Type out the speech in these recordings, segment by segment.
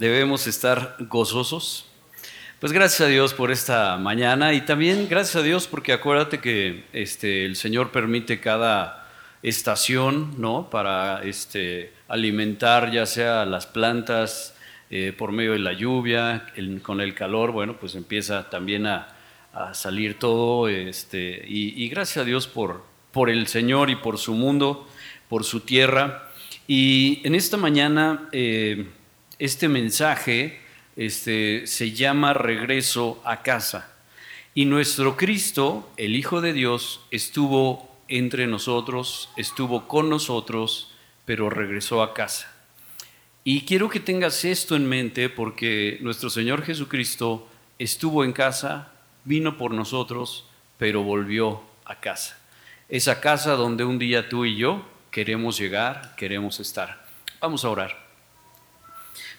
Debemos estar gozosos. Pues gracias a Dios por esta mañana y también gracias a Dios porque acuérdate que este, el Señor permite cada estación ¿no? para este, alimentar ya sea las plantas eh, por medio de la lluvia, con el calor, bueno, pues empieza también a, salir todo. Este, y, gracias a Dios por, por el Señor y por su mundo, por su tierra. Y en esta mañana... Eh, este mensaje este, se llama regreso a casa. Y nuestro Cristo, el Hijo de Dios, estuvo entre nosotros, estuvo con nosotros, pero regresó a casa. Y quiero que tengas esto en mente porque nuestro Señor Jesucristo estuvo en casa, vino por nosotros, pero volvió a casa. Esa casa donde un día tú y yo queremos llegar, queremos estar. Vamos a orar.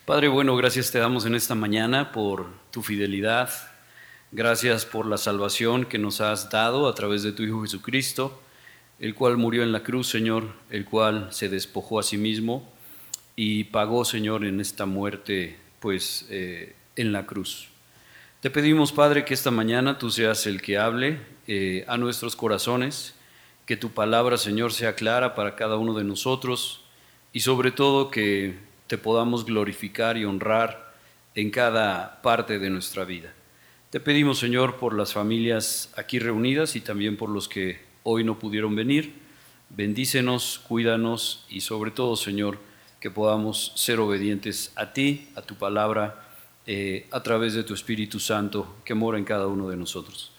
Padre, bueno, gracias te damos en esta mañana por tu fidelidad. Gracias por la salvación que nos has dado a través de tu Hijo Jesucristo, el cual murió en la cruz, Señor, el cual se despojó a sí mismo y pagó, Señor, en esta muerte, pues, eh, en la cruz. Te pedimos, Padre, que esta mañana tú seas el que hable eh, a nuestros corazones, que tu palabra, Señor, sea clara para cada uno de nosotros y sobre todo que te podamos glorificar y honrar en cada parte de nuestra vida. Te pedimos, Señor, por las familias aquí reunidas y también por los que hoy no pudieron venir. Bendícenos, cuídanos y sobre todo, Señor, que podamos ser obedientes a ti, a tu palabra, eh, a través de tu Espíritu Santo que mora en cada uno de nosotros.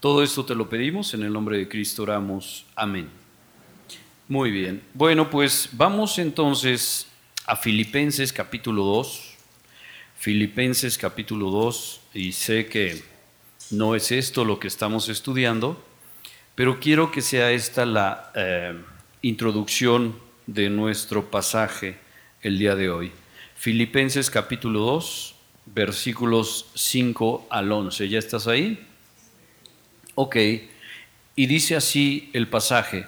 Todo esto te lo pedimos, en el nombre de Cristo oramos. Amén. Muy bien. Bueno, pues vamos entonces a Filipenses capítulo 2. Filipenses capítulo 2, y sé que no es esto lo que estamos estudiando, pero quiero que sea esta la eh, introducción de nuestro pasaje el día de hoy. Filipenses capítulo 2, versículos 5 al 11. ¿Ya estás ahí? Ok. Y dice así el pasaje,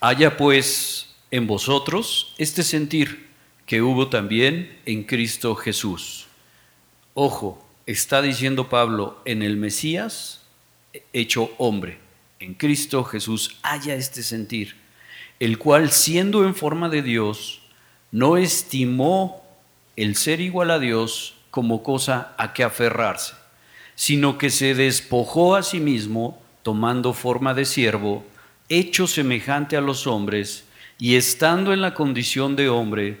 haya pues en vosotros este sentir que hubo también en Cristo Jesús. Ojo, está diciendo Pablo, en el Mesías hecho hombre, en Cristo Jesús haya este sentir, el cual siendo en forma de Dios, no estimó el ser igual a Dios como cosa a que aferrarse, sino que se despojó a sí mismo, tomando forma de siervo, hecho semejante a los hombres, y estando en la condición de hombre,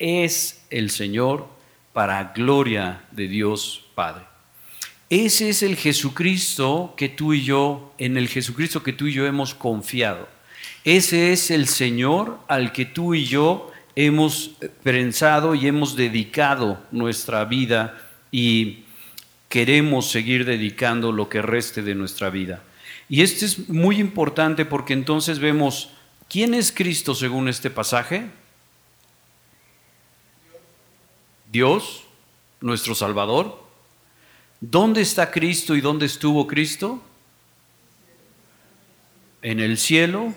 es el Señor para gloria de Dios Padre. Ese es el Jesucristo que tú y yo, en el Jesucristo que tú y yo hemos confiado. Ese es el Señor al que tú y yo hemos pensado y hemos dedicado nuestra vida y queremos seguir dedicando lo que reste de nuestra vida. Y esto es muy importante porque entonces vemos quién es Cristo según este pasaje. Dios, nuestro Salvador. ¿Dónde está Cristo y dónde estuvo Cristo? En el cielo,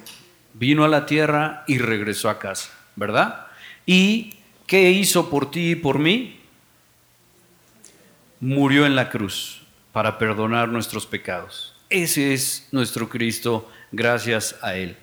vino a la tierra y regresó a casa, ¿verdad? ¿Y qué hizo por ti y por mí? Murió en la cruz para perdonar nuestros pecados. Ese es nuestro Cristo, gracias a Él.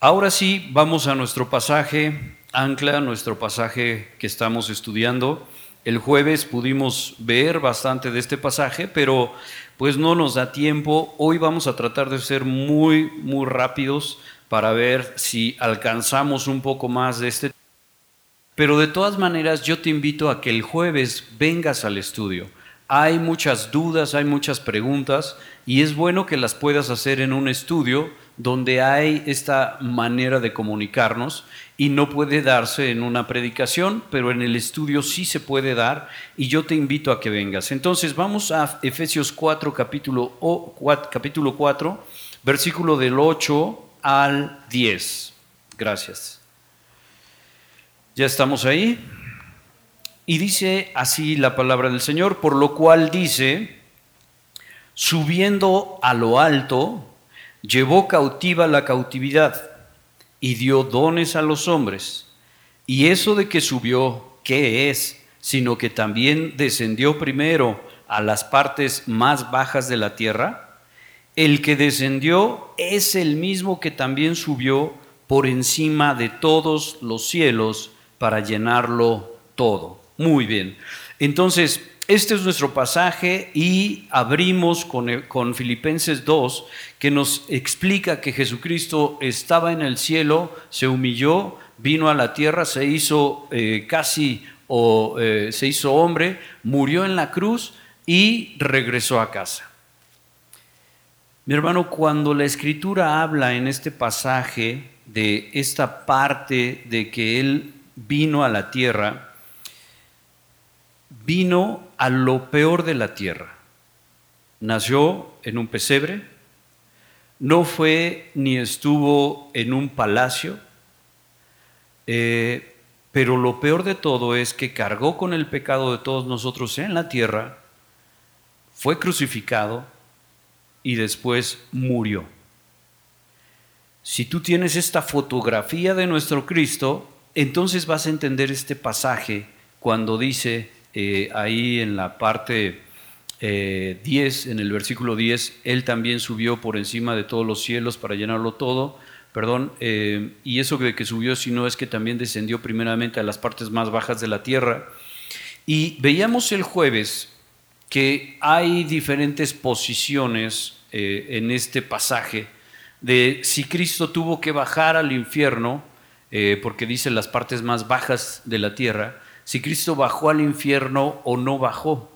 Ahora sí, vamos a nuestro pasaje ancla nuestro pasaje que estamos estudiando. El jueves pudimos ver bastante de este pasaje, pero pues no nos da tiempo. Hoy vamos a tratar de ser muy, muy rápidos para ver si alcanzamos un poco más de este. Pero de todas maneras yo te invito a que el jueves vengas al estudio. Hay muchas dudas, hay muchas preguntas y es bueno que las puedas hacer en un estudio donde hay esta manera de comunicarnos y no puede darse en una predicación, pero en el estudio sí se puede dar y yo te invito a que vengas. Entonces vamos a Efesios 4, capítulo, 4, capítulo 4, versículo del 8 al 10. Gracias. Ya estamos ahí. Y dice así la palabra del Señor, por lo cual dice, subiendo a lo alto, llevó cautiva la cautividad y dio dones a los hombres. Y eso de que subió, ¿qué es? Sino que también descendió primero a las partes más bajas de la tierra. El que descendió es el mismo que también subió por encima de todos los cielos para llenarlo todo. Muy bien. Entonces, este es nuestro pasaje y abrimos con, Filipenses 2, que nos explica que Jesucristo estaba en el cielo, se humilló, vino a la tierra, se hizo eh, casi o eh, se hizo hombre, murió en la cruz y regresó a casa. Mi hermano, cuando la escritura habla en este pasaje de esta parte de que Él vino a la tierra, vino a lo peor de la tierra. Nació en un pesebre, no fue ni estuvo en un palacio, eh, pero lo peor de todo es que cargó con el pecado de todos nosotros en la tierra, fue crucificado y después murió. Si tú tienes esta fotografía de nuestro Cristo, entonces vas a entender este pasaje cuando dice, eh, ahí en la parte 10, eh, en el versículo 10, Él también subió por encima de todos los cielos para llenarlo todo. Perdón, eh, y eso de que subió, sino es que también descendió primeramente a las partes más bajas de la tierra. Y veíamos el jueves que hay diferentes posiciones en este pasaje de si Cristo tuvo que bajar al infierno, porque dice las partes más bajas de la tierra, si Cristo bajó al infierno o no bajó.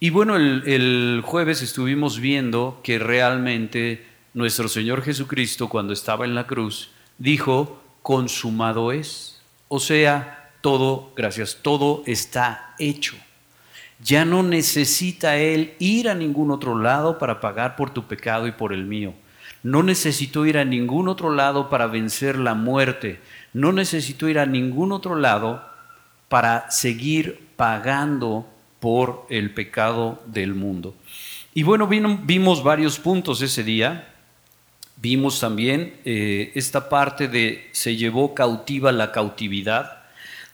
Y bueno, el, jueves estuvimos viendo que realmente nuestro Señor Jesucristo cuando estaba en la cruz dijo, consumado es. O sea, todo, gracias, todo está hecho. Ya no necesita Él ir a ningún otro lado para pagar por tu pecado y por el mío. No necesitó ir a ningún otro lado para vencer la muerte. No necesitó ir a ningún otro lado para seguir pagando por el pecado del mundo. Y bueno, vimos varios puntos ese día. Vimos también eh, esta parte de se llevó cautiva la cautividad.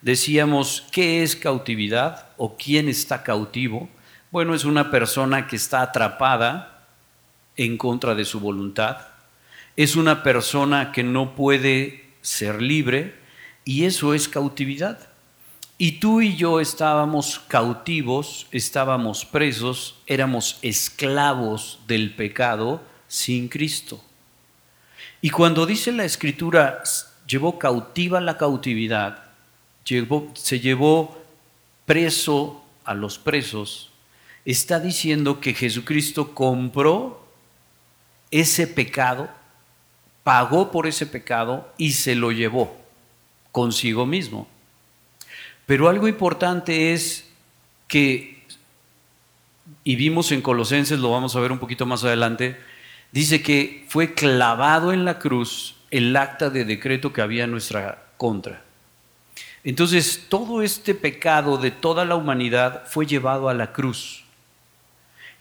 Decíamos, ¿qué es cautividad o quién está cautivo? Bueno, es una persona que está atrapada en contra de su voluntad. Es una persona que no puede ser libre y eso es cautividad. Y tú y yo estábamos cautivos, estábamos presos, éramos esclavos del pecado sin Cristo. Y cuando dice la escritura, llevó cautiva la cautividad, se llevó preso a los presos, está diciendo que Jesucristo compró ese pecado, pagó por ese pecado y se lo llevó consigo mismo. Pero algo importante es que, y vimos en Colosenses, lo vamos a ver un poquito más adelante, dice que fue clavado en la cruz el acta de decreto que había en nuestra contra. Entonces, todo este pecado de toda la humanidad fue llevado a la cruz.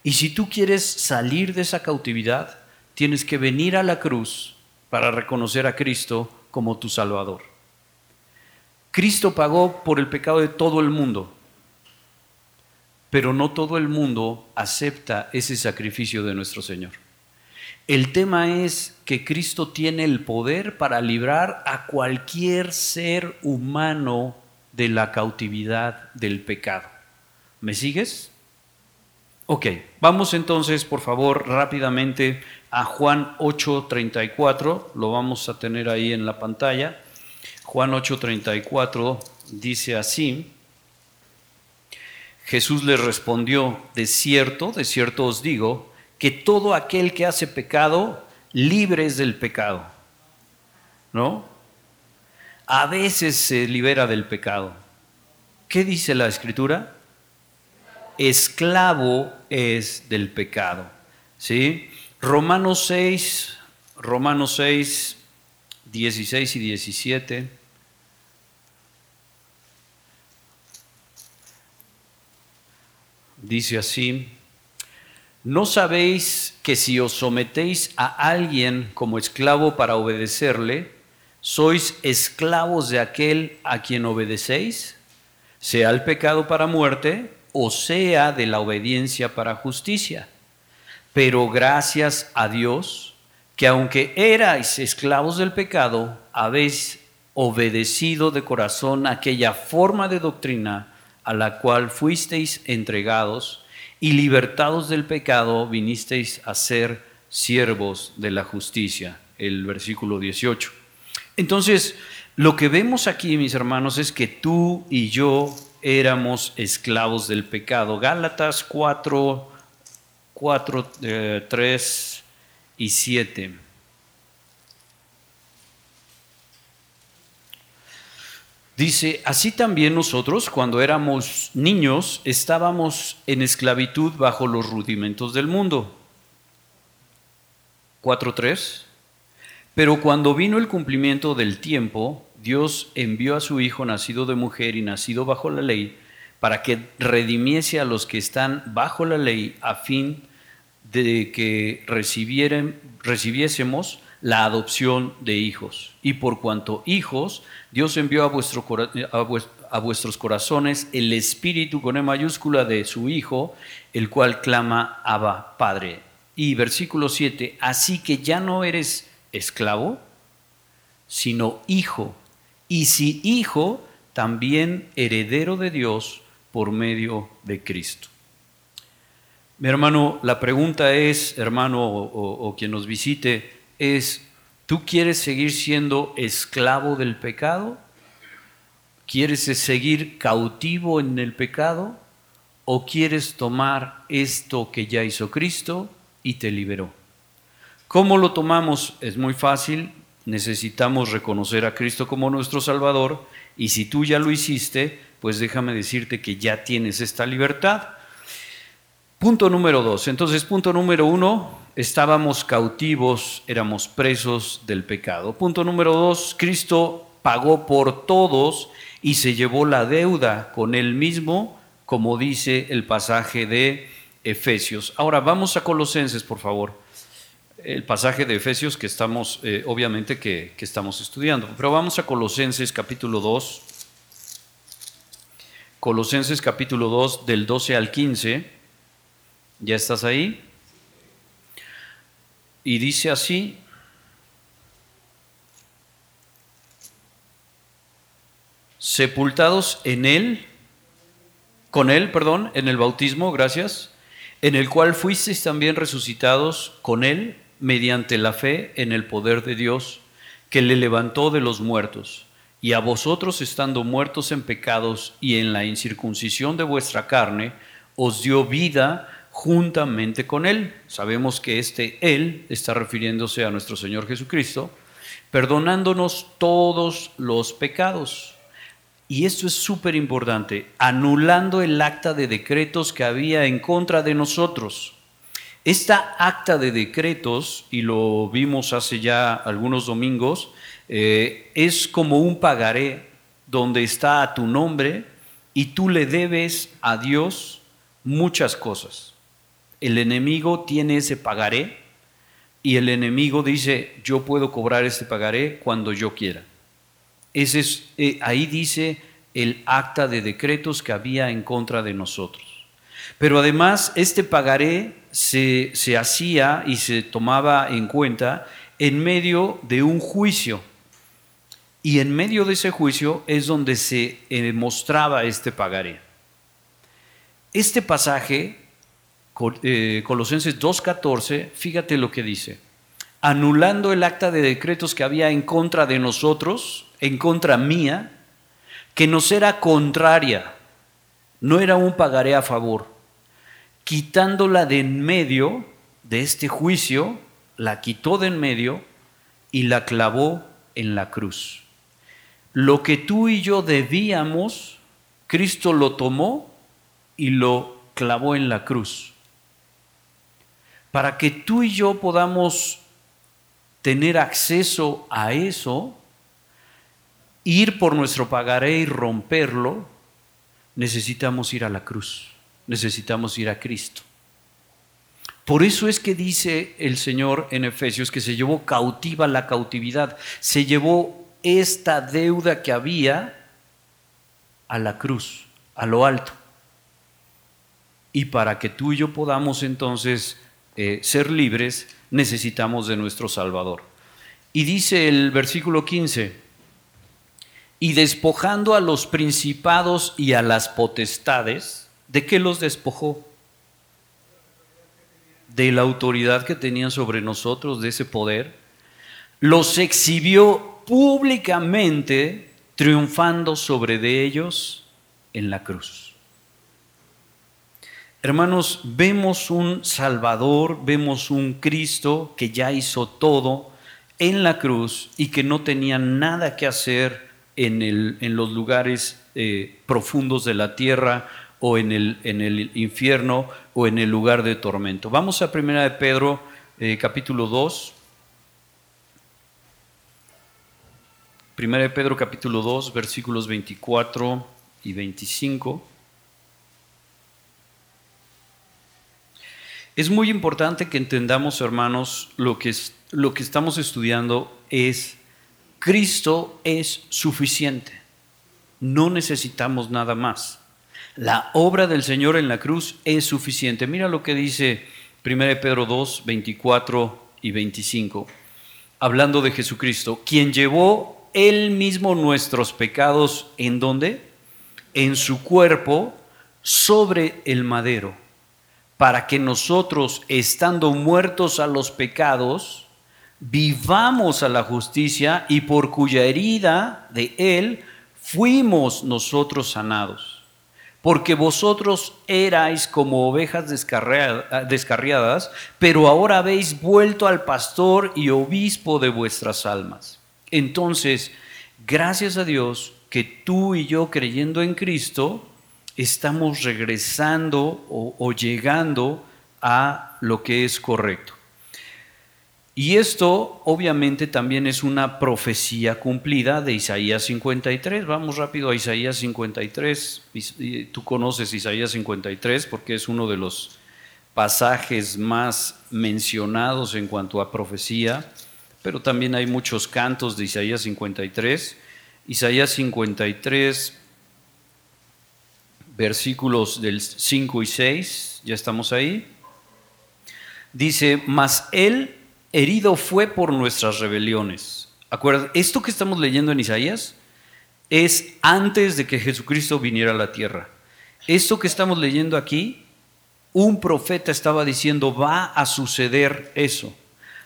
Y si tú quieres salir de esa cautividad, tienes que venir a la cruz para reconocer a Cristo como tu Salvador. Cristo pagó por el pecado de todo el mundo, pero no todo el mundo acepta ese sacrificio de nuestro Señor. El tema es que Cristo tiene el poder para librar a cualquier ser humano de la cautividad del pecado. ¿Me sigues? Ok, vamos entonces, por favor, rápidamente a Juan 8:34, lo vamos a tener ahí en la pantalla. Juan 8:34 dice así, Jesús le respondió, de cierto, de cierto os digo, que todo aquel que hace pecado libres del pecado. ¿No? A veces se libera del pecado. ¿Qué dice la escritura? Esclavo es del pecado. ¿Sí? Romanos 6, Romanos 6, 16 y 17. Dice así, ¿no sabéis que si os sometéis a alguien como esclavo para obedecerle, sois esclavos de aquel a quien obedecéis? Sea el pecado para muerte o sea de la obediencia para justicia. Pero gracias a Dios, que aunque erais esclavos del pecado, habéis obedecido de corazón aquella forma de doctrina a la cual fuisteis entregados y libertados del pecado vinisteis a ser siervos de la justicia. El versículo 18. Entonces, lo que vemos aquí, mis hermanos, es que tú y yo éramos esclavos del pecado. Gálatas 4, 4 3 y 7. Dice, así también nosotros cuando éramos niños estábamos en esclavitud bajo los rudimentos del mundo. 4.3. Pero cuando vino el cumplimiento del tiempo, Dios envió a su Hijo nacido de mujer y nacido bajo la ley, para que redimiese a los que están bajo la ley, a fin de que recibiésemos la adopción de hijos. Y por cuanto hijos, Dios envió a, a, vuestros corazones el espíritu con E mayúscula de su Hijo, el cual clama Abba Padre. Y versículo 7, así que ya no eres esclavo, sino hijo. Y si hijo, también heredero de Dios por medio de Cristo. Mi hermano, la pregunta es, hermano o quien nos visite, es, ¿tú quieres seguir siendo esclavo del pecado? ¿Quieres seguir cautivo en el pecado? ¿O quieres tomar esto que ya hizo Cristo y te liberó? ¿Cómo lo tomamos? Es muy fácil. Necesitamos reconocer a Cristo como nuestro Salvador y si tú ya lo hiciste, pues déjame decirte que ya tienes esta libertad. Punto número dos. Entonces, punto número uno, estábamos cautivos, éramos presos del pecado. Punto número dos, Cristo pagó por todos y se llevó la deuda con él mismo, como dice el pasaje de Efesios. Ahora vamos a Colosenses, por favor. El pasaje de Efesios que estamos, eh, obviamente, que, que estamos estudiando. Pero vamos a Colosenses capítulo 2. Colosenses capítulo 2 del 12 al 15. ¿Ya estás ahí? Y dice así, sepultados en él, con él, perdón, en el bautismo, gracias, en el cual fuisteis también resucitados con él mediante la fe en el poder de Dios, que le levantó de los muertos, y a vosotros estando muertos en pecados y en la incircuncisión de vuestra carne, os dio vida juntamente con Él. Sabemos que este Él está refiriéndose a nuestro Señor Jesucristo, perdonándonos todos los pecados. Y esto es súper importante, anulando el acta de decretos que había en contra de nosotros. Esta acta de decretos, y lo vimos hace ya algunos domingos, eh, es como un pagaré donde está a tu nombre y tú le debes a Dios muchas cosas. El enemigo tiene ese pagaré y el enemigo dice, yo puedo cobrar este pagaré cuando yo quiera. Es, eh, ahí dice el acta de decretos que había en contra de nosotros. Pero además este pagaré se, hacía y se tomaba en cuenta en medio de un juicio. Y en medio de ese juicio es donde se eh, mostraba este pagaré. Este pasaje Colosenses 2.14, fíjate lo que dice. Anulando el acta de decretos que había en contra de nosotros, en contra mía, que nos era contraria, no era un pagaré a favor, quitándola de en medio de este juicio, la quitó de en medio y la clavó en la cruz. Lo que tú y yo debíamos, Cristo lo tomó y lo clavó en la cruz. Para que tú y yo podamos tener acceso a eso, ir por nuestro pagaré y romperlo, necesitamos ir a la cruz, necesitamos ir a Cristo. Por eso es que dice el Señor en Efesios que se llevó cautiva la cautividad, se llevó esta deuda que había a la cruz, a lo alto. Y para que tú y yo podamos entonces eh, ser libres, necesitamos de nuestro Salvador. Y dice el versículo 15, y despojando a los principados y a las potestades, ¿de qué los despojó? de la autoridad que tenían sobre nosotros, de ese poder, los exhibió públicamente triunfando sobre de ellos en la cruz. Hermanos, vemos un Salvador, vemos un Cristo que ya hizo todo en la cruz y que no tenía nada que hacer en, los lugares eh, profundos de la tierra o en el, en el infierno o en el lugar de tormento. Vamos a Primera de Pedro, eh, capítulo 2. Primera de Pedro, capítulo 2, versículos 24 y 25. Es muy importante que entendamos, hermanos, lo que, lo que estamos estudiando es Cristo es suficiente. No necesitamos nada más. La obra del Señor en la cruz es suficiente. Mira lo que dice 1 Pedro 2, 24 y 25, hablando de Jesucristo, quien llevó él mismo nuestros pecados en dónde? En su cuerpo sobre el madero, para que nosotros, estando muertos a los pecados, vivamos a la justicia y por cuya herida de él fuimos nosotros sanados porque vosotros erais como ovejas descarriadas, pero ahora habéis vuelto al pastor y obispo de vuestras almas. Entonces, gracias a Dios que tú y yo creyendo en Cristo, estamos regresando o, llegando a lo que es correcto. Y esto obviamente también es una profecía cumplida de Isaías 53. Vamos rápido a Isaías 53. Tú conoces Isaías 53 porque es uno de los pasajes más mencionados en cuanto a profecía, pero también hay muchos cantos de Isaías 53. Isaías 53, versículos del 5 y 6, ya estamos ahí. Dice, mas él herido fue por nuestras rebeliones. ¿Acuerdan? Esto que estamos leyendo en Isaías es antes de que Jesucristo viniera a la tierra. Esto que estamos leyendo aquí, un profeta estaba diciendo, va a suceder eso.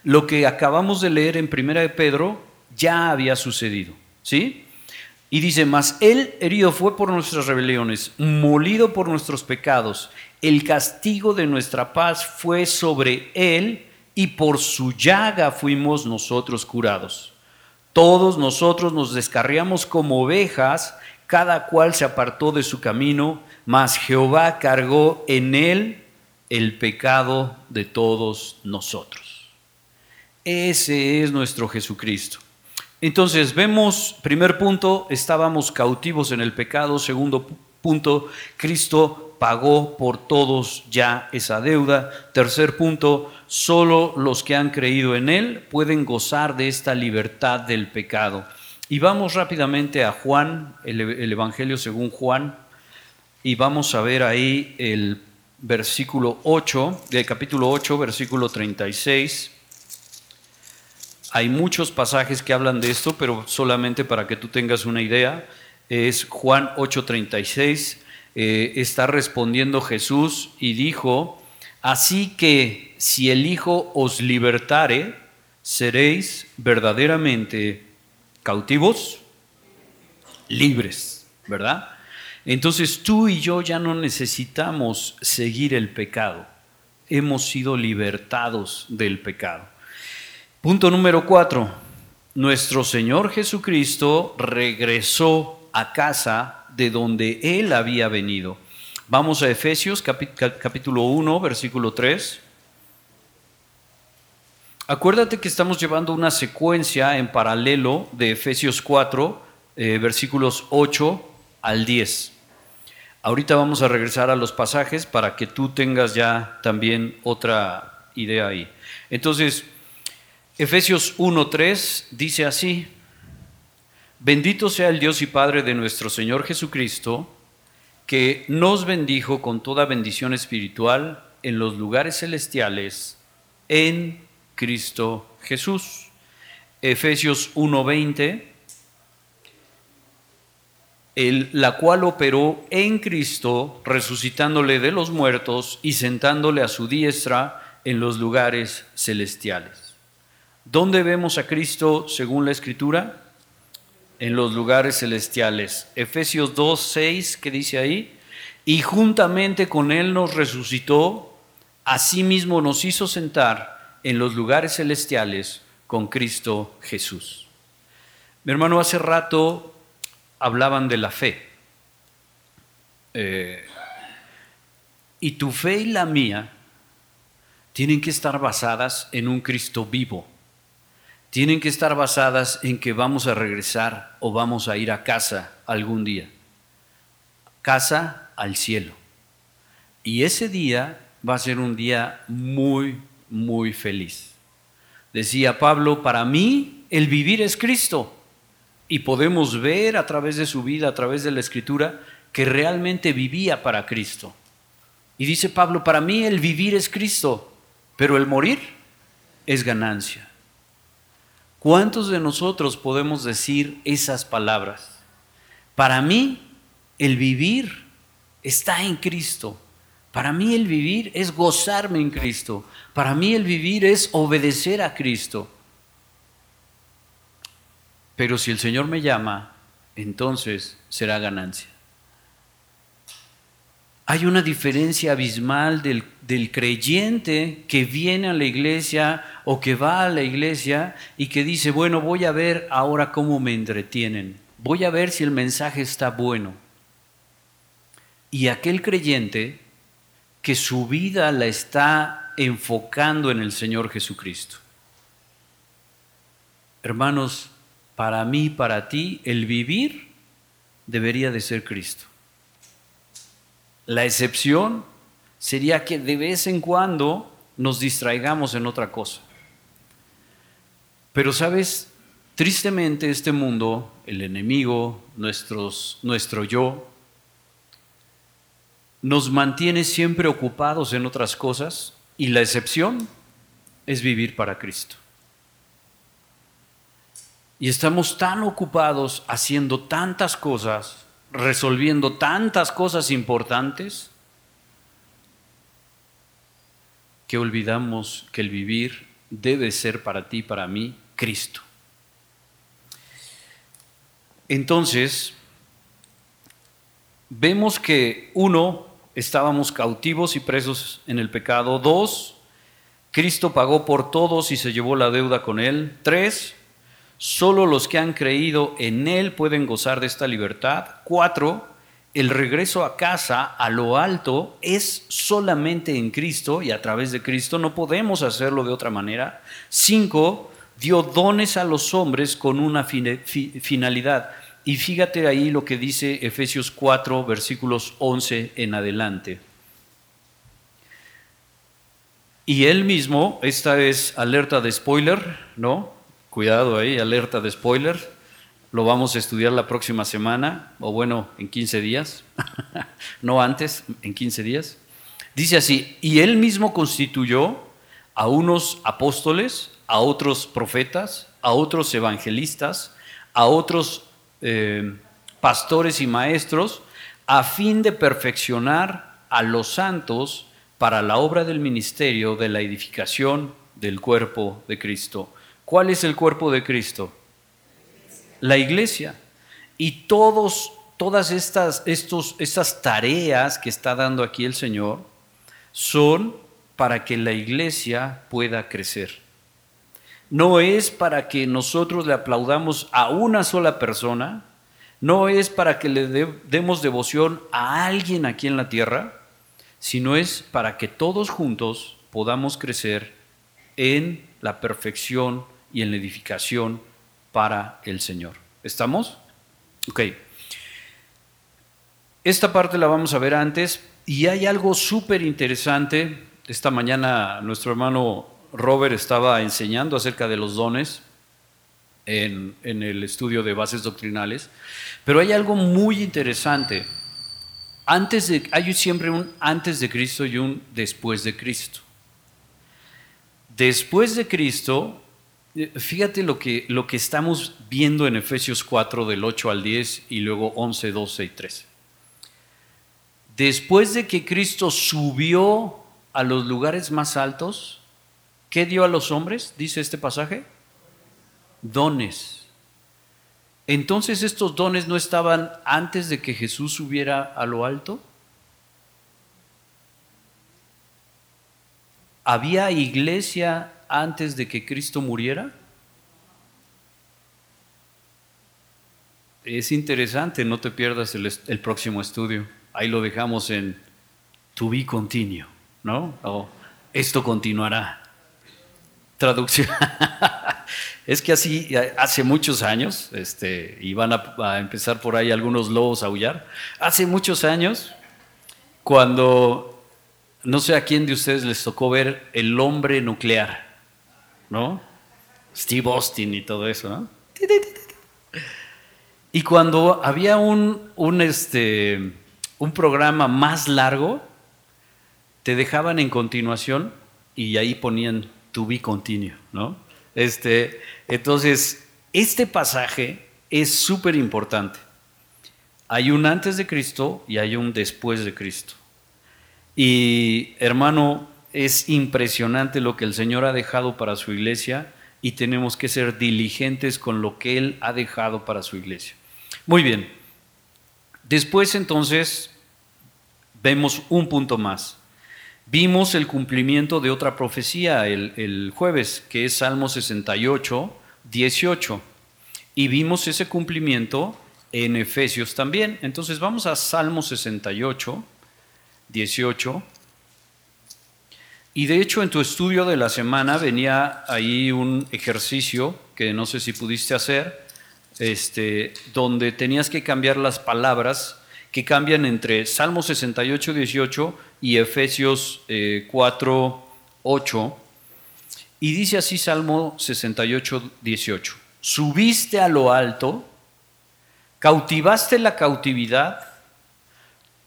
Lo que acabamos de leer en Primera de Pedro ya había sucedido, ¿sí? Y dice, mas él herido fue por nuestras rebeliones, molido por nuestros pecados, el castigo de nuestra paz fue sobre él y por su llaga fuimos nosotros curados. Todos nosotros nos descarriamos como ovejas, cada cual se apartó de su camino, mas Jehová cargó en él el pecado de todos nosotros. Ese es nuestro Jesucristo. Entonces vemos, primer punto, estábamos cautivos en el pecado. Segundo punto, Cristo pagó por todos ya esa deuda. Tercer punto, Solo los que han creído en Él pueden gozar de esta libertad del pecado. Y vamos rápidamente a Juan, el, Evangelio según Juan, y vamos a ver ahí el versículo 8, del capítulo 8, versículo 36. Hay muchos pasajes que hablan de esto, pero solamente para que tú tengas una idea, es Juan 8:36, eh, está respondiendo Jesús y dijo, Así que si el Hijo os libertare, seréis verdaderamente cautivos, libres, ¿verdad? Entonces tú y yo ya no necesitamos seguir el pecado. Hemos sido libertados del pecado. Punto número cuatro. Nuestro Señor Jesucristo regresó a casa de donde Él había venido. Vamos a Efesios capítulo 1, versículo 3. Acuérdate que estamos llevando una secuencia en paralelo de Efesios 4, eh, versículos 8 al 10. Ahorita vamos a regresar a los pasajes para que tú tengas ya también otra idea ahí. Entonces, Efesios 1.3 dice así, bendito sea el Dios y Padre de nuestro Señor Jesucristo, que nos bendijo con toda bendición espiritual en los lugares celestiales en Cristo Jesús. Efesios 1.20, la cual operó en Cristo, resucitándole de los muertos y sentándole a su diestra en los lugares celestiales. ¿Dónde vemos a Cristo según la Escritura? En los lugares celestiales. Efesios 2, 6, que dice ahí, y juntamente con Él nos resucitó, asimismo nos hizo sentar en los lugares celestiales con Cristo Jesús. Mi hermano, hace rato hablaban de la fe. Eh, y tu fe y la mía tienen que estar basadas en un Cristo vivo tienen que estar basadas en que vamos a regresar o vamos a ir a casa algún día. Casa al cielo. Y ese día va a ser un día muy, muy feliz. Decía Pablo, para mí el vivir es Cristo. Y podemos ver a través de su vida, a través de la escritura, que realmente vivía para Cristo. Y dice Pablo, para mí el vivir es Cristo, pero el morir es ganancia. ¿Cuántos de nosotros podemos decir esas palabras? Para mí, el vivir está en Cristo. Para mí el vivir es gozarme en Cristo. Para mí el vivir es obedecer a Cristo. Pero si el Señor me llama, entonces será ganancia. Hay una diferencia abismal del, creyente que viene a la iglesia o que va a la iglesia y que dice, bueno, voy a ver ahora cómo me entretienen, voy a ver si el mensaje está bueno. Y aquel creyente que su vida la está enfocando en el Señor Jesucristo. Hermanos, para mí, para ti, el vivir debería de ser Cristo. La excepción sería que de vez en cuando nos distraigamos en otra cosa. Pero sabes, tristemente este mundo, el enemigo, nuestros, nuestro yo, nos mantiene siempre ocupados en otras cosas y la excepción es vivir para Cristo. Y estamos tan ocupados haciendo tantas cosas resolviendo tantas cosas importantes que olvidamos que el vivir debe ser para ti, para mí, Cristo. Entonces, vemos que uno, estábamos cautivos y presos en el pecado. Dos, Cristo pagó por todos y se llevó la deuda con él. Tres, Solo los que han creído en Él pueden gozar de esta libertad. Cuatro, el regreso a casa, a lo alto, es solamente en Cristo y a través de Cristo. No podemos hacerlo de otra manera. Cinco, dio dones a los hombres con una finalidad. Y fíjate ahí lo que dice Efesios 4, versículos 11 en adelante. Y él mismo, esta es alerta de spoiler, ¿no? Cuidado ahí, alerta de spoiler. Lo vamos a estudiar la próxima semana, o bueno, en 15 días. no antes, en 15 días. Dice así, y él mismo constituyó a unos apóstoles, a otros profetas, a otros evangelistas, a otros eh, pastores y maestros, a fin de perfeccionar a los santos para la obra del ministerio de la edificación del cuerpo de Cristo ¿Cuál es el cuerpo de Cristo? La iglesia. Y todos, todas estas, estos, estas tareas que está dando aquí el Señor son para que la iglesia pueda crecer. no es para que nosotros le aplaudamos a una sola persona, no es para que le demos devoción a alguien aquí en la tierra, sino es para que todos juntos podamos crecer en la perfección y en la edificación para el Señor. ¿Estamos? Ok. Esta parte la vamos a ver antes y hay algo súper interesante. Esta mañana nuestro hermano Robert estaba enseñando acerca de los dones en, el estudio de bases doctrinales, pero hay algo muy interesante. Antes de, hay siempre un antes de Cristo y un después de Cristo. Después de Cristo, fíjate lo que, lo que estamos viendo en Efesios 4 del 8 al 10 y luego 11, 12 y 13. Después de que Cristo subió a los lugares más altos, ¿qué dio a los hombres? Dice este pasaje. Dones. Entonces estos dones no estaban antes de que Jesús subiera a lo alto. ¿Había iglesia antes de que Cristo muriera? Es interesante, no te pierdas el, próximo estudio ahí lo dejamos en to be continue, ¿no? O esto continuará. Traducción. es que así, hace muchos años, este, y van a, empezar por ahí algunos lobos a aullar, hace muchos años, cuando, no sé a quién de ustedes les tocó ver el hombre nuclear, ¿no? Steve Austin y todo eso, ¿no? Y cuando había un, un este, un programa más largo, te dejaban en continuación y ahí ponían to be continuo, ¿no? Este, entonces, este pasaje es súper importante. Hay un antes de Cristo y hay un después de Cristo. Y hermano, es impresionante lo que el Señor ha dejado para su iglesia y tenemos que ser diligentes con lo que Él ha dejado para su iglesia. Muy bien. Después entonces vemos un punto más. Vimos el cumplimiento de otra profecía el, jueves, que es Salmo 68, 18. Y vimos ese cumplimiento en Efesios también. Entonces vamos a Salmo 68, 18. Y de hecho en tu estudio de la semana venía ahí un ejercicio que no sé si pudiste hacer, este, donde tenías que cambiar las palabras que cambian entre Salmo 68, 18 y Efesios 4, eh, 8. Y dice así Salmo 68, 18. Subiste a lo alto, cautivaste la cautividad,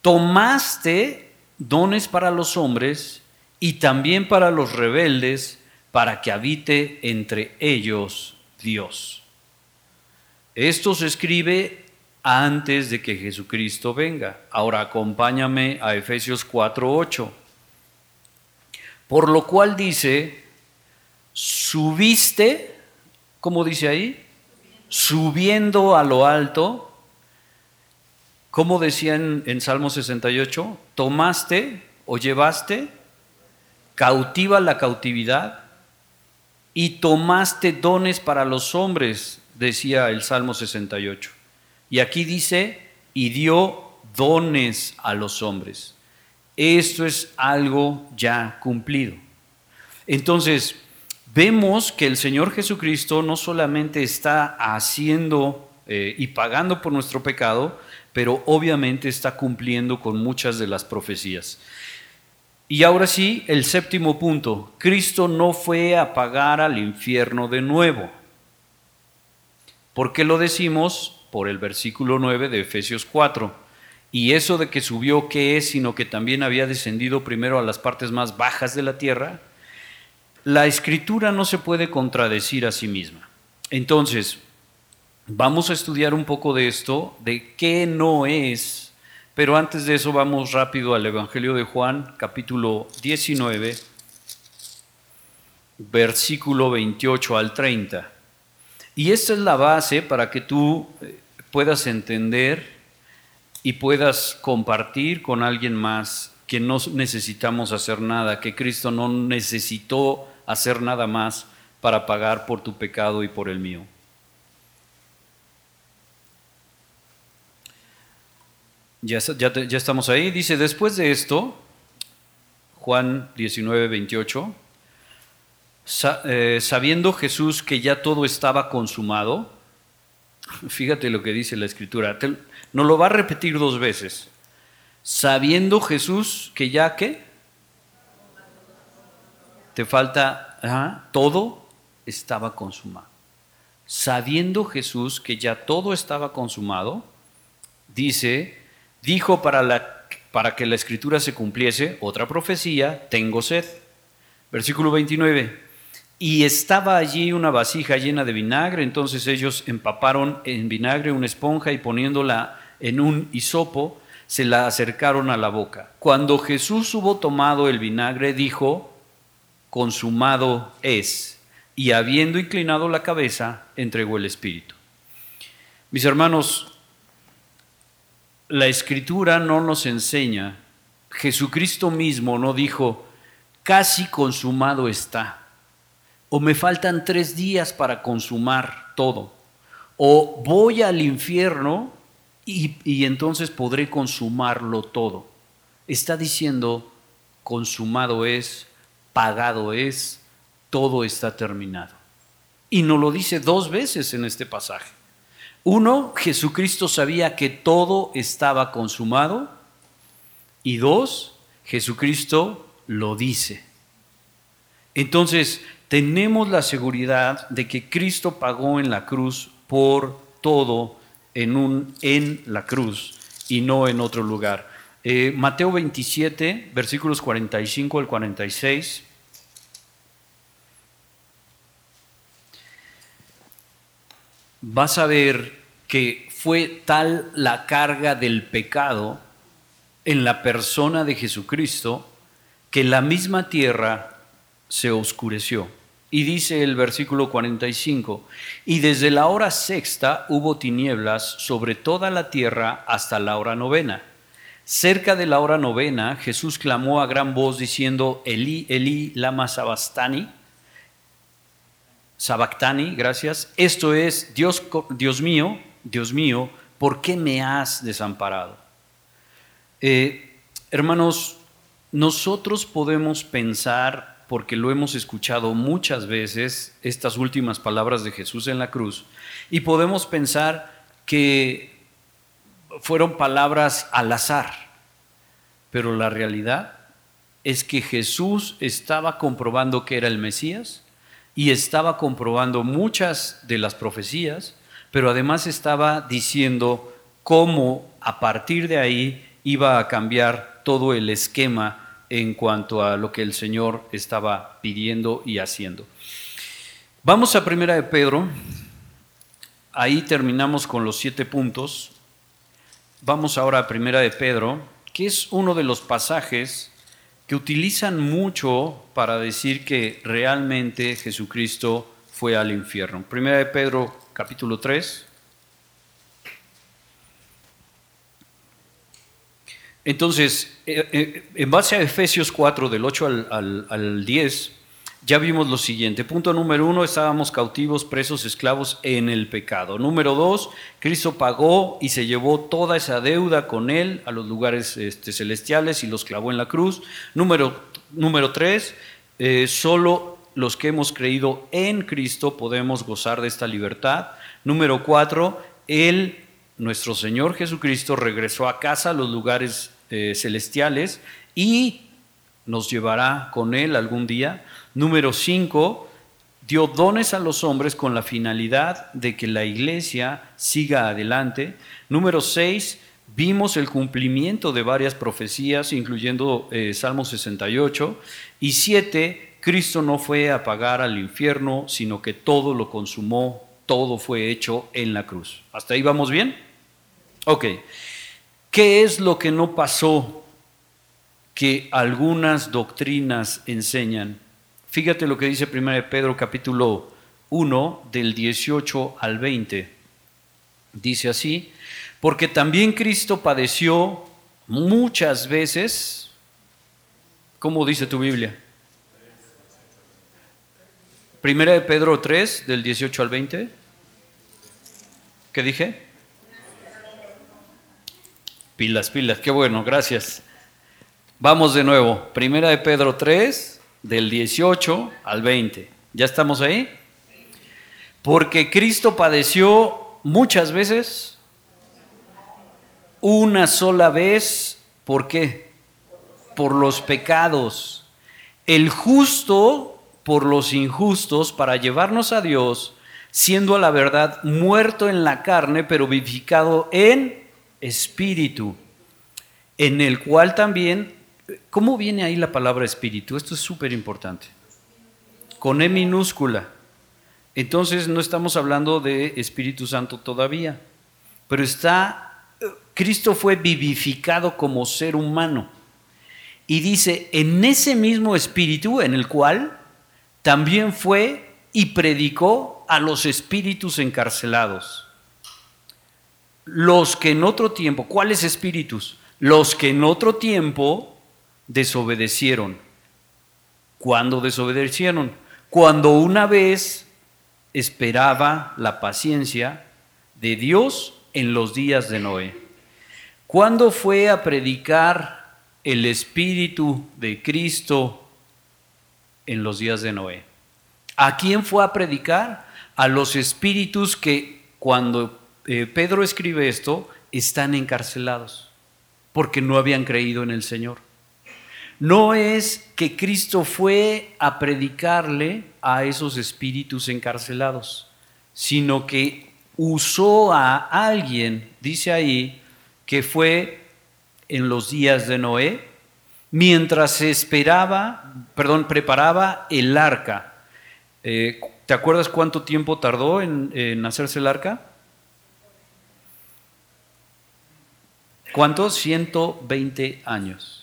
tomaste dones para los hombres y también para los rebeldes, para que habite entre ellos Dios. Esto se escribe antes de que Jesucristo venga. Ahora acompáñame a Efesios 4:8. Por lo cual dice, subiste, ¿cómo dice ahí? Subiendo a lo alto, ¿cómo decía en, en Salmo 68? Tomaste o llevaste cautiva la cautividad y tomaste dones para los hombres, decía el Salmo 68. Y aquí dice, y dio dones a los hombres. Esto es algo ya cumplido. Entonces, vemos que el Señor Jesucristo no solamente está haciendo eh, y pagando por nuestro pecado, pero obviamente está cumpliendo con muchas de las profecías. Y ahora sí, el séptimo punto, Cristo no fue a pagar al infierno de nuevo. ¿Por qué lo decimos? por el versículo 9 de Efesios 4. Y eso de que subió, ¿qué es? Sino que también había descendido primero a las partes más bajas de la tierra. La escritura no se puede contradecir a sí misma. Entonces, vamos a estudiar un poco de esto, de qué no es, pero antes de eso vamos rápido al Evangelio de Juan, capítulo 19, versículo 28 al 30. Y esta es la base para que tú eh, puedas entender y puedas compartir con alguien más que no necesitamos hacer nada, que Cristo no necesitó hacer nada más para pagar por tu pecado y por el mío. Ya, ya, estamos ahí. Dice, después de esto, Juan 19, 28, eh, sabiendo Jesús que ya todo estaba consumado, fíjate lo que dice la escritura, no lo va a repetir dos veces. Sabiendo Jesús que ya que te falta, todo estaba consumado. Sabiendo Jesús que ya todo estaba consumado, dice, dijo para, que la escritura se cumpliese, otra profecía, tengo sed. Versículo 29. Y estaba allí una vasija llena de vinagre, entonces ellos empaparon en vinagre una esponja y poniéndola en un hisopo, se la acercaron a la boca. Cuando Jesús hubo tomado el vinagre, dijo, consumado es, y habiendo inclinado la cabeza, entregó el Espíritu. Mis hermanos, la escritura no nos enseña, Jesucristo mismo no dijo, casi consumado está, o me faltan tres días para consumar todo, o voy al infierno y, y entonces podré consumarlo todo. Está diciendo, consumado es, pagado es, todo está terminado. Y nos lo dice dos veces en este pasaje. Uno, Jesucristo sabía que todo estaba consumado. Y dos, Jesucristo lo dice. Entonces, tenemos la seguridad de que Cristo pagó en la cruz por todo en, un, en la cruz y no en otro lugar. Eh, Mateo 27, versículos 45 al 46. Vas a ver que fue tal la carga del pecado en la persona de Jesucristo que la misma tierra se oscureció. Y dice el versículo 45, y desde la hora sexta hubo tinieblas sobre toda la tierra hasta la hora novena. Cerca de la hora novena, Jesús clamó a gran voz diciendo, Elí, Elí, lama sabastani, Sabactani, gracias. Esto es, Dios, Dios mío, Dios mío, ¿por qué me has desamparado? Eh, hermanos, nosotros podemos pensar, porque lo hemos escuchado muchas veces, estas últimas palabras de Jesús en la cruz, y podemos pensar que fueron palabras al azar, pero la realidad es que Jesús estaba comprobando que era el Mesías, y estaba comprobando muchas de las profecías, pero además estaba diciendo cómo a partir de ahí iba a cambiar todo el esquema en cuanto a lo que el Señor estaba pidiendo y haciendo. Vamos a Primera de Pedro. Ahí terminamos con los siete puntos. Vamos ahora a Primera de Pedro, que es uno de los pasajes que utilizan mucho para decir que realmente Jesucristo fue al infierno. Primera de Pedro capítulo 3. Entonces, eh, eh, en base a Efesios 4, del 8 al, al, al 10, ya vimos lo siguiente. Punto número uno, estábamos cautivos, presos, esclavos en el pecado. Número dos, Cristo pagó y se llevó toda esa deuda con él a los lugares este, celestiales y los clavó en la cruz. Número, número tres, eh, solo los que hemos creído en Cristo podemos gozar de esta libertad. Número cuatro, Él, nuestro Señor Jesucristo, regresó a casa a los lugares eh, celestiales y nos llevará con Él algún día. Número cinco, dio dones a los hombres con la finalidad de que la iglesia siga adelante. Número seis, vimos el cumplimiento de varias profecías, incluyendo eh, Salmo 68. Y siete, Cristo no fue a pagar al infierno, sino que todo lo consumó, todo fue hecho en la cruz. ¿Hasta ahí vamos bien? Ok. ¿Qué es lo que no pasó que algunas doctrinas enseñan? Fíjate lo que dice 1 Pedro capítulo 1 del 18 al 20. Dice así, porque también Cristo padeció muchas veces, ¿cómo dice tu Biblia? Primera de Pedro 3, del 18 al 20. ¿Qué dije? Pilas, pilas, qué bueno, gracias. Vamos de nuevo. Primera de Pedro 3, del 18 al 20. ¿Ya estamos ahí? Porque Cristo padeció muchas veces, una sola vez, ¿por qué? Por los pecados. El justo por los injustos para llevarnos a Dios, siendo a la verdad muerto en la carne, pero vivificado en espíritu, en el cual también, ¿cómo viene ahí la palabra espíritu? Esto es súper importante. Con E minúscula. Entonces no estamos hablando de Espíritu Santo todavía, pero está, Cristo fue vivificado como ser humano. Y dice, en ese mismo espíritu en el cual también fue y predicó a los espíritus encarcelados. Los que en otro tiempo, ¿cuáles espíritus? Los que en otro tiempo desobedecieron. ¿Cuándo desobedecieron? Cuando una vez esperaba la paciencia de Dios en los días de Noé. ¿Cuándo fue a predicar el Espíritu de Cristo en los días de Noé. ¿A quién fue a predicar? A los espíritus que cuando eh, Pedro escribe esto están encarcelados porque no habían creído en el Señor. No es que Cristo fue a predicarle a esos espíritus encarcelados, sino que usó a alguien, dice ahí, que fue en los días de Noé, mientras se esperaba, perdón, preparaba el arca. Eh, ¿Te acuerdas cuánto tiempo tardó en, hacerse el arca? ¿Cuántos? 120 años.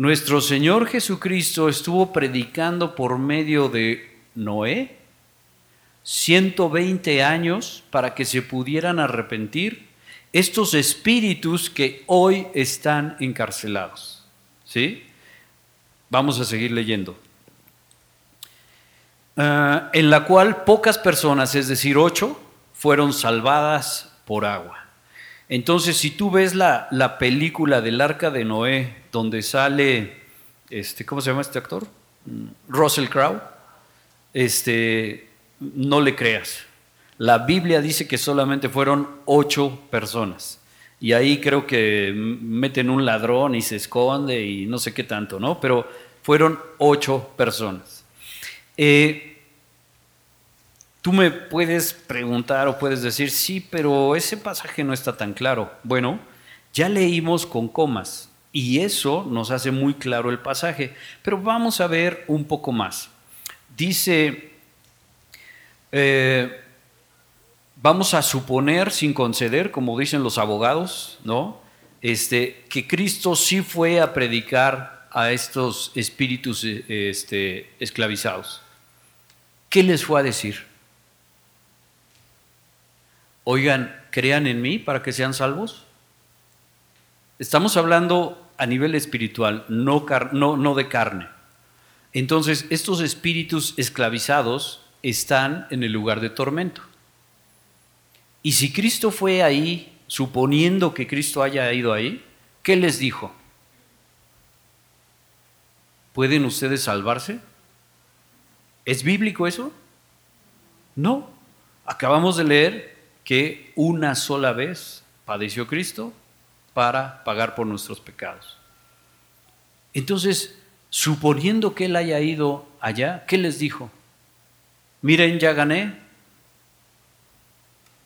Nuestro Señor Jesucristo estuvo predicando por medio de Noé 120 años para que se pudieran arrepentir estos espíritus que hoy están encarcelados. ¿Sí? Vamos a seguir leyendo. Ah, en la cual pocas personas, es decir, ocho, fueron salvadas por agua. Entonces, si tú ves la, la película del arca de Noé, donde sale, este, ¿cómo se llama este actor? Mm, Russell Crowe, este, no le creas. La Biblia dice que solamente fueron ocho personas. Y ahí creo que meten un ladrón y se esconde y no sé qué tanto, ¿no? Pero fueron ocho personas. Eh, tú me puedes preguntar o puedes decir, sí, pero ese pasaje no está tan claro. Bueno, ya leímos con comas y eso nos hace muy claro el pasaje, pero vamos a ver un poco más. Dice, eh, vamos a suponer sin conceder, como dicen los abogados, ¿no? Este, que Cristo sí fue a predicar a estos espíritus este, esclavizados. ¿Qué les fue a decir? Oigan, crean en mí para que sean salvos. Estamos hablando a nivel espiritual, no, de carne. Entonces, estos espíritus esclavizados están en el lugar de tormento. Y si Cristo fue ahí, suponiendo que Cristo haya ido ahí, ¿qué les dijo? ¿Pueden ustedes salvarse? ¿Es bíblico eso? No. Acabamos de leer que una sola vez padeció Cristo para pagar por nuestros pecados. Entonces, suponiendo que Él haya ido allá, ¿qué les dijo? Miren, ya gané,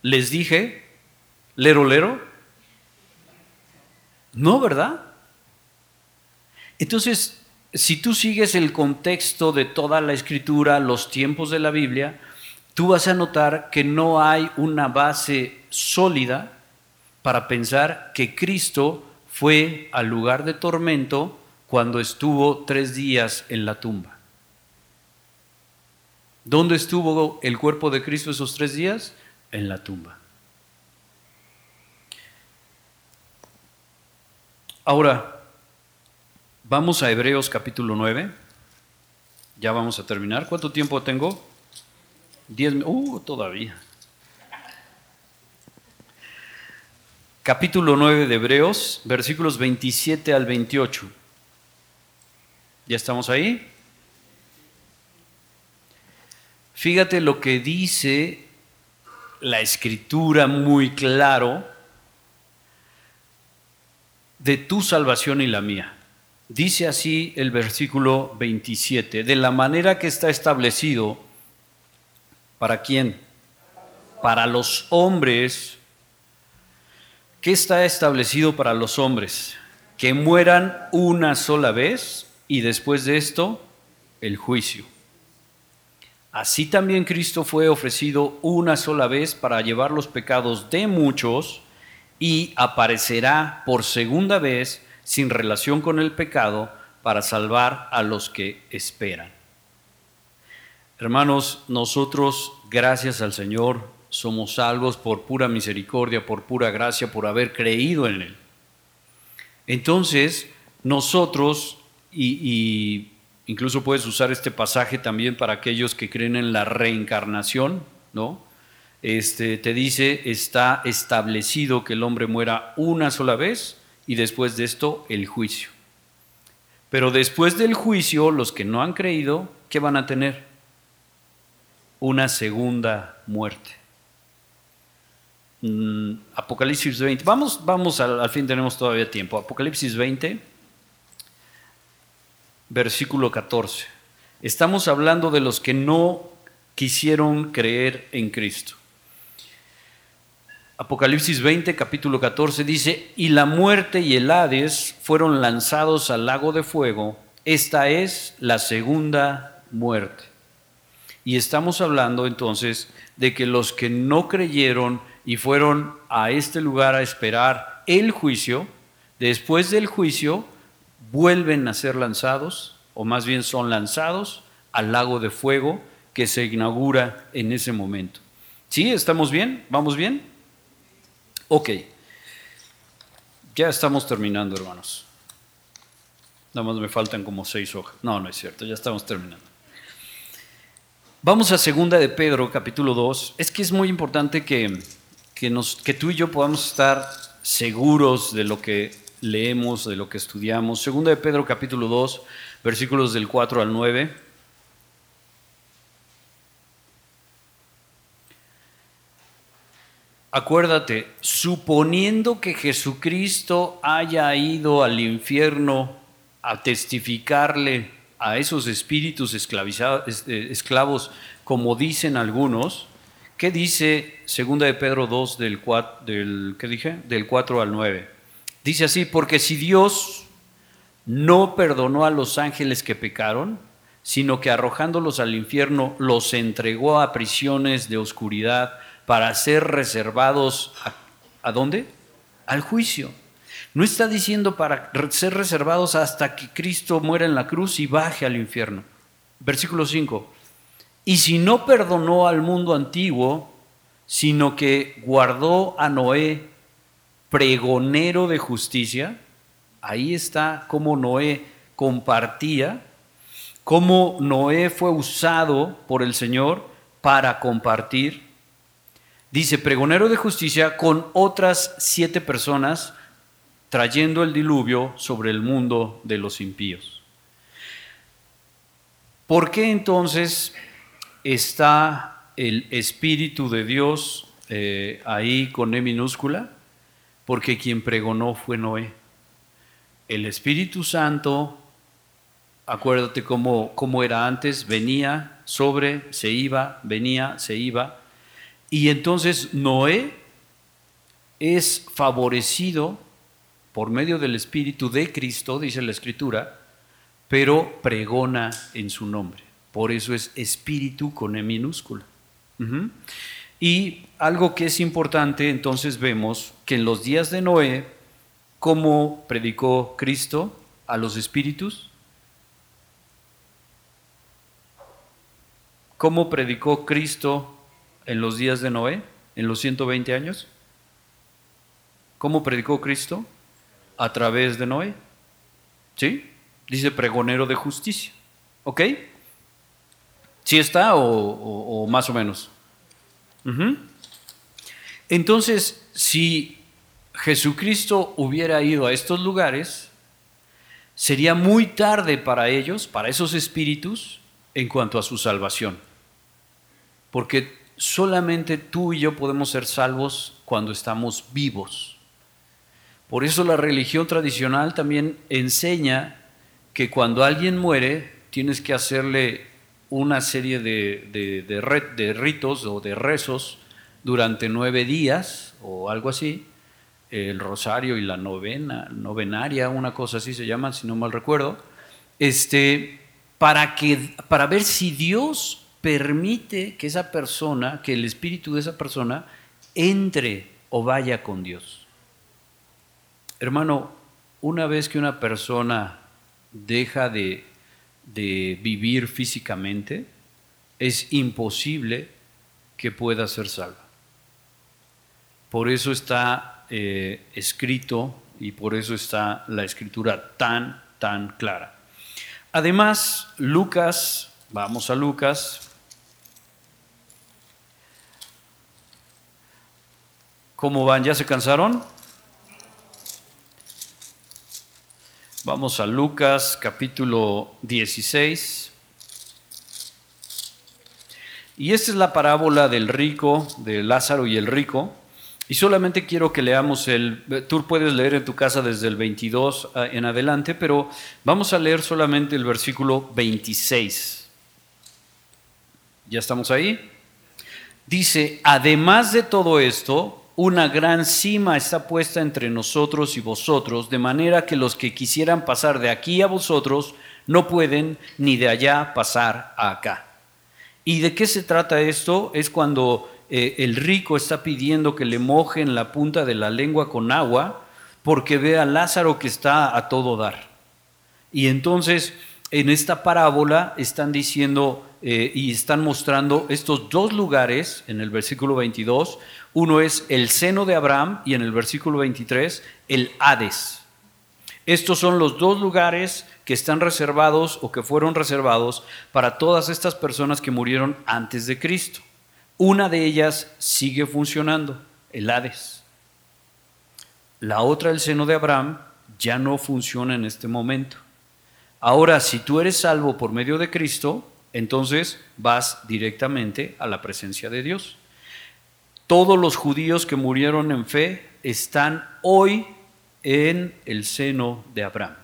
les dije, lero, lero. No, ¿verdad? Entonces, si tú sigues el contexto de toda la escritura, los tiempos de la Biblia, tú vas a notar que no hay una base sólida para pensar que Cristo fue al lugar de tormento cuando estuvo tres días en la tumba. ¿Dónde estuvo el cuerpo de Cristo esos tres días? en la tumba. Ahora, vamos a Hebreos capítulo 9. Ya vamos a terminar. ¿Cuánto tiempo tengo? Diez. Uh, todavía. Capítulo 9 de Hebreos, versículos 27 al 28. ¿Ya estamos ahí? Fíjate lo que dice la escritura muy claro de tu salvación y la mía. Dice así el versículo 27, de la manera que está establecido, ¿para quién? Para los hombres. ¿Qué está establecido para los hombres? Que mueran una sola vez y después de esto el juicio. Así también Cristo fue ofrecido una sola vez para llevar los pecados de muchos y aparecerá por segunda vez sin relación con el pecado para salvar a los que esperan. Hermanos, nosotros, gracias al Señor, somos salvos por pura misericordia, por pura gracia, por haber creído en Él. Entonces, nosotros, y, incluso puedes usar este pasaje también para aquellos que creen en la reencarnación, ¿no? Este, te dice, está establecido que el hombre muera una sola vez y después de esto el juicio. Pero después del juicio, los que no han creído, ¿qué van a tener? Una segunda muerte. Mm, Apocalipsis 20. Vamos, vamos al, al fin, tenemos todavía tiempo. Apocalipsis 20, versículo 14. Estamos hablando de los que no quisieron creer en Cristo. Apocalipsis 20, capítulo 14 dice, y la muerte y el Hades fueron lanzados al lago de fuego. Esta es la segunda muerte. Y estamos hablando entonces de que los que no creyeron y fueron a este lugar a esperar el juicio, después del juicio vuelven a ser lanzados, o más bien son lanzados al lago de fuego que se inaugura en ese momento. ¿Sí? ¿Estamos bien? ¿Vamos bien? Ok, ya estamos terminando, hermanos. Nada más me faltan como seis hojas. No, no es cierto, ya estamos terminando. Vamos a segunda de Pedro, capítulo 2. Es que es muy importante que, que, nos, que tú y yo podamos estar seguros de lo que leemos, de lo que estudiamos. Segunda de Pedro, capítulo 2, versículos del 4 al 9. acuérdate, suponiendo que Jesucristo haya ido al infierno a testificarle a esos espíritus esclavizados, eh, esclavos, como dicen algunos, ¿qué dice 2 de Pedro 2 del 4, del, ¿qué dije? del 4 al 9? Dice así, porque si Dios no perdonó a los ángeles que pecaron, sino que arrojándolos al infierno los entregó a prisiones de oscuridad, para ser reservados a, dónde? Al juicio. No está diciendo para ser reservados hasta que Cristo muera en la cruz y baje al infierno. Versículo 5. Y si no perdonó al mundo antiguo, sino que guardó a Noé pregonero de justicia, ahí está cómo Noé compartía, cómo Noé fue usado por el Señor para compartir Dice, pregonero de justicia con otras siete personas trayendo el diluvio sobre el mundo de los impíos. ¿Por qué entonces está el Espíritu de Dios eh, ahí con E minúscula? Porque quien pregonó fue Noé. El Espíritu Santo, acuérdate cómo, cómo era antes, venía sobre, se iba, venía, se iba y entonces Noé es favorecido por medio del Espíritu de Cristo, dice la Escritura, pero pregona en su nombre. Por eso es Espíritu con E minúscula. Y algo que es importante, entonces vemos que en los días de Noé, ¿cómo predicó Cristo a los espíritus? ¿Cómo predicó Cristo en los días de Noé, en los 120 años? ¿Cómo predicó Cristo? A través de Noé. ¿Sí? Dice pregonero de justicia. ¿Ok? ¿Sí está o, más o menos? Entonces, si Jesucristo hubiera ido a estos lugares, sería muy tarde para ellos, para esos espíritus, en cuanto a su salvación. Porque solamente tú y yo podemos ser salvos cuando estamos vivos. Por eso la religión tradicional también enseña que cuando alguien muere tienes que hacerle una serie de, de, ritos o de rezos durante nueve días o algo así, el rosario y la novena, novenaria, una cosa así se llama, si no mal recuerdo, este, para, que, para ver si Dios permite que esa persona, que el espíritu de esa persona entre o vaya con Dios. Hermano, una vez que una persona deja de, vivir físicamente, es imposible que pueda ser salva. Por eso está eh, escrito y por eso está la escritura tan, tan clara. Además, Lucas, vamos a Lucas, ¿Cómo van? ¿Ya se cansaron? Vamos a Lucas capítulo 16. Y esta es la parábola del rico, de Lázaro y el rico. Y solamente quiero que leamos el, tú puedes leer en tu casa desde el 22 ah, en adelante, pero vamos a leer solamente el versículo 26. ¿Ya estamos ahí? Dice, además de todo esto, una gran cima está puesta entre nosotros y vosotros, de manera que los que quisieran pasar de aquí a vosotros no pueden ni de allá pasar a acá. ¿Y de qué se trata esto? Es cuando eh, el rico está pidiendo que le mojen la punta de la lengua con agua porque ve a Lázaro que está a todo dar. Y entonces en esta parábola están diciendo eh, y están mostrando estos dos lugares en el versículo 22. Uno es el seno de Abraham y en el versículo 23 el Hades. Estos son los dos lugares que están reservados o que fueron reservados para todas estas personas que murieron antes de Cristo. Una de ellas sigue funcionando, el Hades. La otra, el seno de Abraham, ya no funciona en este momento. Ahora, si tú eres salvo por medio de Cristo, entonces vas directamente a la presencia de Dios. Todos los judíos que murieron en fe están hoy en el seno de Abraham.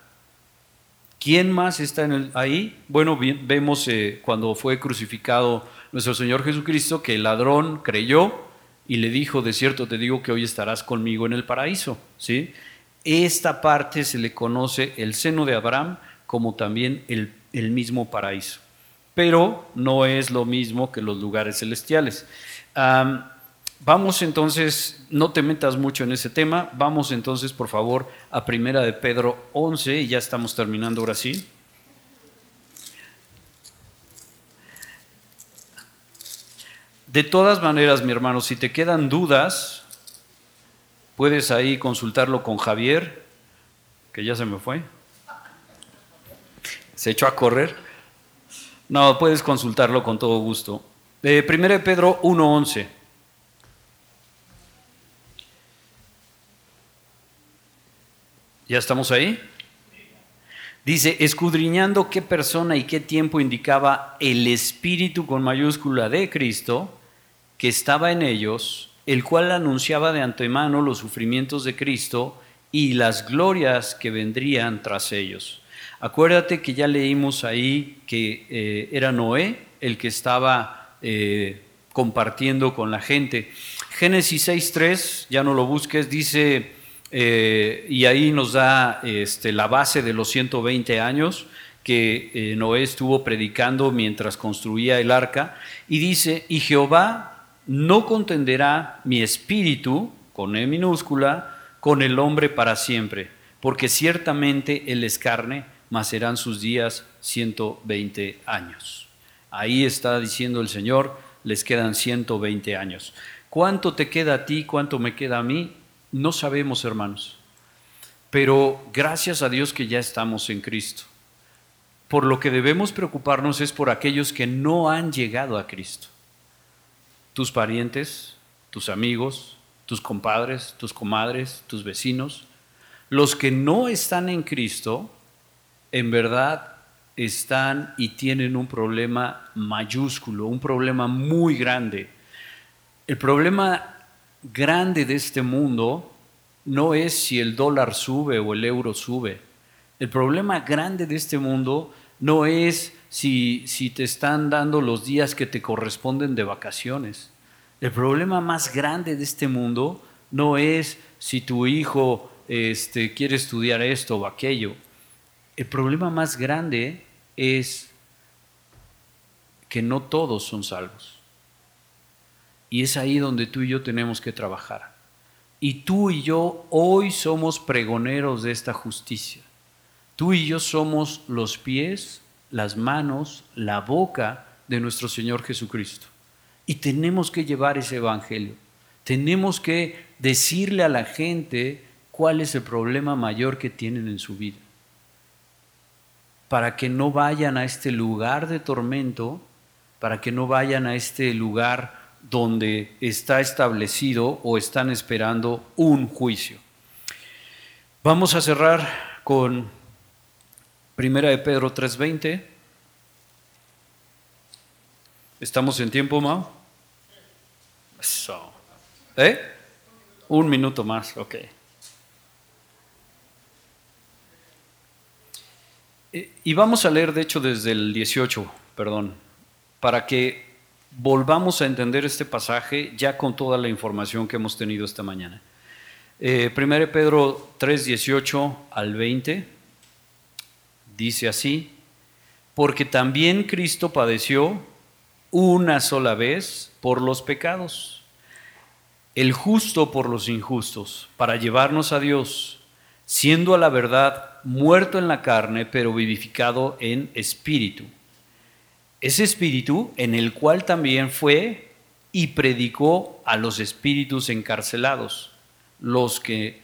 ¿Quién más está ahí? Bueno, vemos eh, cuando fue crucificado nuestro Señor Jesucristo que el ladrón creyó y le dijo, de cierto te digo que hoy estarás conmigo en el paraíso. ¿sí? Esta parte se le conoce el seno de Abraham como también el, el mismo paraíso pero no es lo mismo que los lugares celestiales. vamos entonces, no te metas mucho en ese tema, vamos entonces por favor a Primera de Pedro 11 y ya estamos terminando ahora sí. De todas maneras, mi hermano, si te quedan dudas, puedes ahí consultarlo con Javier, que ya se me fue. Se echó a correr. No, puedes consultarlo con todo gusto. Eh, 1 Pedro 1.11. ¿Ya estamos ahí? Dice, escudriñando qué persona y qué tiempo indicaba el Espíritu con mayúscula de Cristo, que estaba en ellos, el cual anunciaba de antemano los sufrimientos de Cristo y las glorias que vendrían tras ellos Acuérdate que ya leímos ahí que eh, era Noé el que estaba eh, compartiendo con la gente. Génesis 6.3, ya no lo busques, dice, eh, y ahí nos da este, la base de los 120 años que Noé estuvo predicando mientras construía el arca, y dice, y Jehová no contenderá mi espíritu, con E minúscula, con el hombre para siempre, porque ciertamente él es carne mas serán sus días 120 años. Ahí está diciendo el Señor, les quedan 120 años. ¿Cuánto te queda a ti? ¿Cuánto me queda a mí? No sabemos, hermanos. Pero gracias a Dios que ya estamos en Cristo. por lo que debemos preocuparnos es por aquellos que no han llegado a Cristo. Tus parientes, tus amigos, tus compadres, tus comadres, tus vecinos, los que no están en Cristo, en verdad están y tienen un problema mayúsculo, un problema muy grande. El problema grande de este mundo no es si el dólar sube o el euro sube. El problema grande de este mundo no es si, te están dando los días que te corresponden de vacaciones. El problema más grande de este mundo no es si tu hijo este, quiere estudiar esto o aquello. El problema más grande es que no todos son salvos. Y es ahí donde tú y yo tenemos que trabajar. Y tú y yo hoy somos pregoneros de esta justicia. Tú y yo somos los pies, las manos, la boca de nuestro Señor Jesucristo. Y tenemos que llevar ese Evangelio. Tenemos que decirle a la gente cuál es el problema mayor que tienen en su vida. Para que no vayan a este lugar de tormento, para que no vayan a este lugar donde está establecido o están esperando un juicio. Vamos a cerrar con Primera de Pedro 3:20. ¿Estamos en tiempo, Mau? Eso. ¿Eh? Un minuto más, ok. Y vamos a leer, de hecho, desde el 18, perdón, para que volvamos a entender este pasaje ya con toda la información que hemos tenido esta mañana. Eh, 1 Pedro 3, 18 al 20 dice así, porque también Cristo padeció una sola vez por los pecados, el justo por los injustos, para llevarnos a Dios, siendo a la verdad muerto en la carne, pero vivificado en espíritu. Ese espíritu en el cual también fue y predicó a los espíritus encarcelados, los que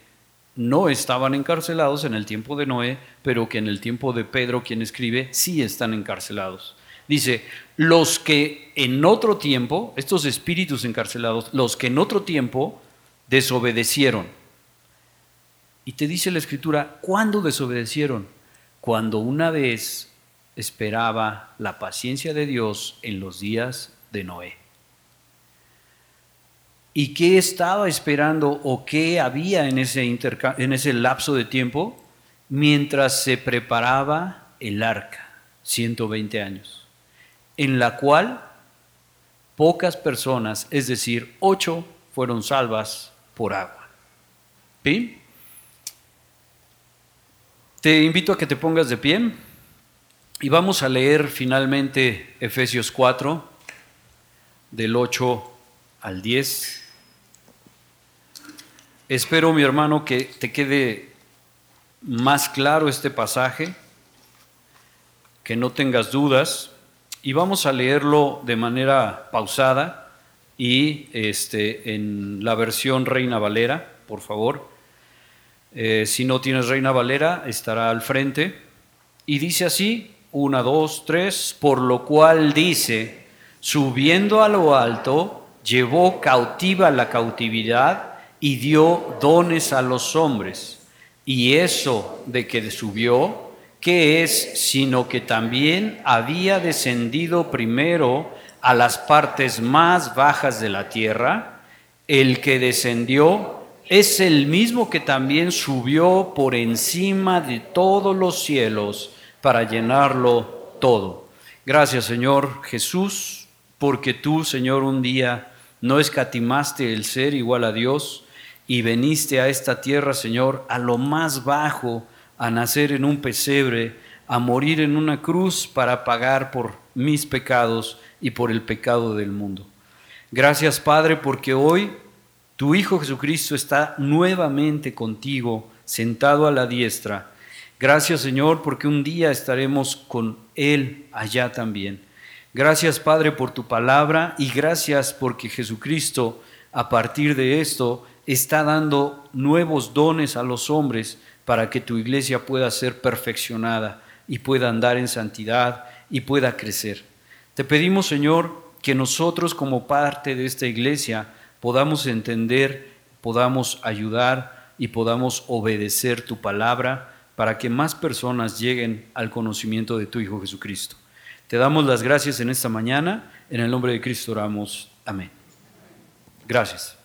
no estaban encarcelados en el tiempo de Noé, pero que en el tiempo de Pedro, quien escribe, sí están encarcelados. Dice, los que en otro tiempo, estos espíritus encarcelados, los que en otro tiempo desobedecieron. Y te dice la escritura, ¿cuándo desobedecieron? Cuando una vez esperaba la paciencia de Dios en los días de Noé. ¿Y qué estaba esperando o qué había en ese, en ese lapso de tiempo mientras se preparaba el arca, 120 años, en la cual pocas personas, es decir, ocho, fueron salvas por agua. ¿Sí? Te invito a que te pongas de pie y vamos a leer finalmente Efesios 4, del 8 al 10. Espero, mi hermano, que te quede más claro este pasaje, que no tengas dudas, y vamos a leerlo de manera pausada y este, en la versión Reina Valera, por favor. Eh, si no tienes Reina Valera, estará al frente. Y dice así, una, dos, tres, por lo cual dice, subiendo a lo alto, llevó cautiva la cautividad y dio dones a los hombres. Y eso de que subió, ¿qué es? Sino que también había descendido primero a las partes más bajas de la tierra. El que descendió es el mismo que también subió por encima de todos los cielos para llenarlo todo. Gracias Señor Jesús, porque tú Señor un día no escatimaste el ser igual a Dios, y veniste a esta tierra, Señor, a lo más bajo, a nacer en un pesebre, a morir en una cruz para pagar por mis pecados y por el pecado del mundo. Gracias, Padre, porque hoy tu Hijo Jesucristo está nuevamente contigo, sentado a la diestra. Gracias, Señor, porque un día estaremos con Él allá también. Gracias, Padre, por tu palabra y gracias porque Jesucristo, a partir de esto, está dando nuevos dones a los hombres para que tu iglesia pueda ser perfeccionada, y pueda andar en santidad y pueda crecer. Te pedimos, Señor, que nosotros como parte de esta iglesia podamos entender, podamos ayudar y podamos obedecer tu palabra para que más personas lleguen al conocimiento de tu Hijo Jesucristo. Te damos las gracias en esta mañana, en el nombre de Cristo oramos. Amén. Gracias.